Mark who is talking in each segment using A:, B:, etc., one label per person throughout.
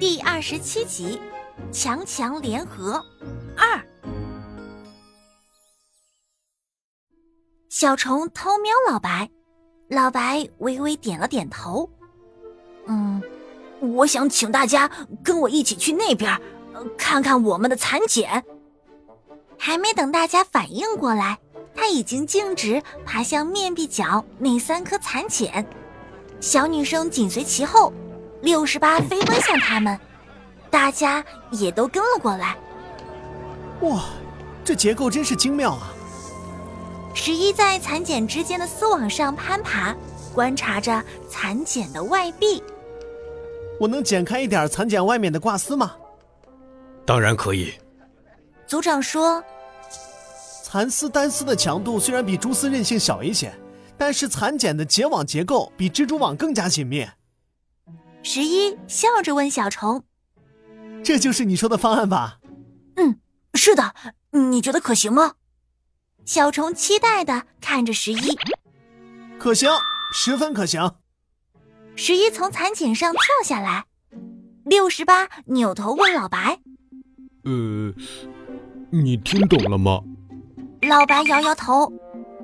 A: 第二十七集，强强联合二。小虫偷瞄老白，老白微微点了点头。嗯，我想请大家跟我一起去那边，看看我们的蚕茧。还没等大家反应过来，他已经径直爬向面壁角那三颗蚕茧，小女生紧随其后。六十八飞奔向他们，大家也都跟了过来。
B: 哇，这结构真是精妙啊！
A: 十一在蚕茧之间的丝网上攀爬，观察着蚕茧的外壁。
B: 我能剪开一点蚕茧外面的挂丝吗？
C: 当然可以。
A: 组长说：“
B: 蚕丝单丝的强度虽然比蛛丝韧性小一些，但是蚕茧的结网结构比蜘蛛网更加紧密。”
A: 十一笑着问小虫：“
B: 这就是你说的方案吧？”“
A: 嗯，是的。你觉得可行吗？”小虫期待的看着十一。
B: “可行，十分可行。”
A: 十一从蚕茧上跳下来。六十八扭头问老白：“
C: 呃，你听懂了吗？”
A: 老白摇摇头，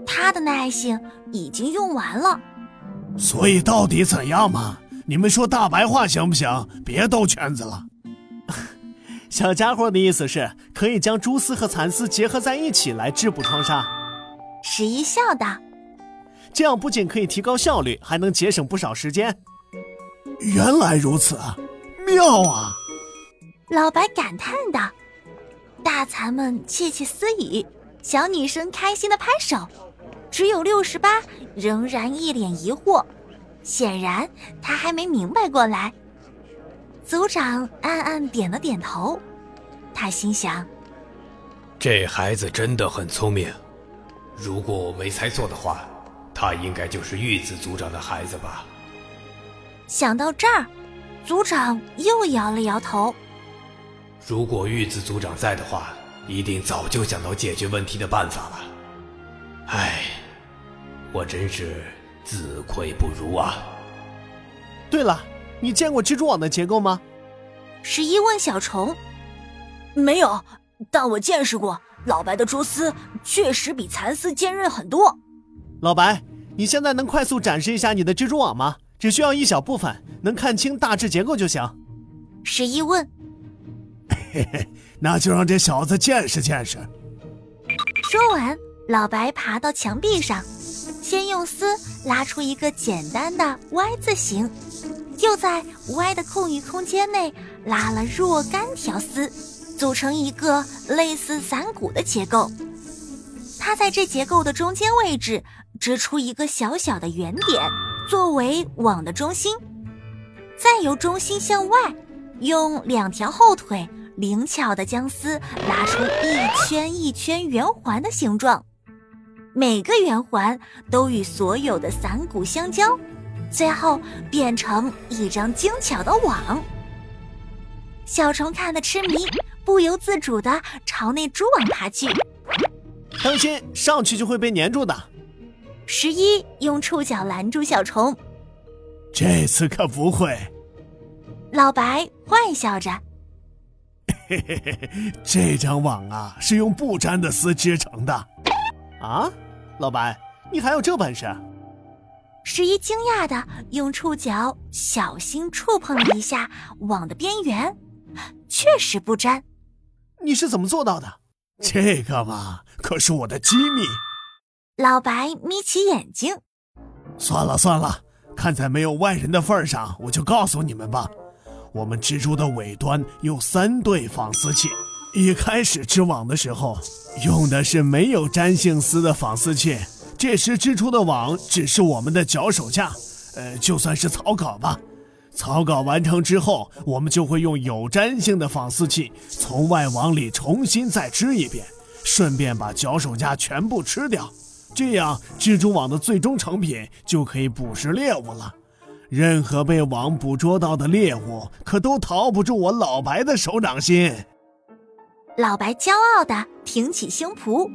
A: 他的耐性已经用完了。
D: 所以到底怎样嘛？你们说大白话行不行？别兜圈子了。
B: 小家伙的意思是可以将蛛丝和蚕丝结合在一起来织补窗纱。
A: 十一笑道：“
B: 这样不仅可以提高效率，还能节省不少时间。”
D: 原来如此，妙啊！
A: 老白感叹道。大蚕们窃窃私语，小女生开心的拍手，只有六十八仍然一脸疑惑。显然他还没明白过来。组长暗暗点了点头，他心想：“
C: 这孩子真的很聪明。如果我没猜错的话，他应该就是玉子组长的孩子吧？”
A: 想到这儿，组长又摇了摇头。
C: 如果玉子组长在的话，一定早就想到解决问题的办法了。唉，我真是……自愧不如啊！
B: 对了，你见过蜘蛛网的结构吗？
A: 十一问小虫。
E: 没有，但我见识过，老白的蛛丝确实比蚕丝坚韧很多。
B: 老白，你现在能快速展示一下你的蜘蛛网吗？只需要一小部分，能看清大致结构就行。
A: 十一问。
D: 嘿嘿，那就让这小子见识见识。
A: 说完，老白爬到墙壁上。先用丝拉出一个简单的 Y 字形，又在 Y 的空余空间内拉了若干条丝，组成一个类似伞骨的结构。它在这结构的中间位置织出一个小小的圆点，作为网的中心，再由中心向外，用两条后腿灵巧地将丝拉出一圈一圈圆环的形状。每个圆环都与所有的伞骨相交，最后变成一张精巧的网。小虫看得痴迷，不由自主地朝那蛛网爬去。
B: 当心，上去就会被粘住的。
A: 十一用触角拦住小虫。
D: 这次可不会。
A: 老白坏笑着。
D: 嘿嘿嘿，这张网啊，是用不粘的丝织成的。
B: 啊？老白，你还有这本事？
A: 十一惊讶的用触角小心触碰了一下网的边缘，确实不粘。
B: 你是怎么做到的？
D: 这个嘛，可是我的机密。
A: 老白眯起眼睛。
D: 算了算了，看在没有外人的份上，我就告诉你们吧。我们蜘蛛的尾端有三对纺丝器。一开始织网的时候，用的是没有粘性丝的纺丝器，这时织出的网只是我们的脚手架，呃，就算是草稿吧。草稿完成之后，我们就会用有粘性的纺丝器从外网里重新再织一遍，顺便把脚手架全部吃掉，这样蜘蛛网的最终成品就可以捕食猎物了。任何被网捕捉到的猎物，可都逃不住我老白的手掌心。
A: 老白骄傲地挺起胸脯。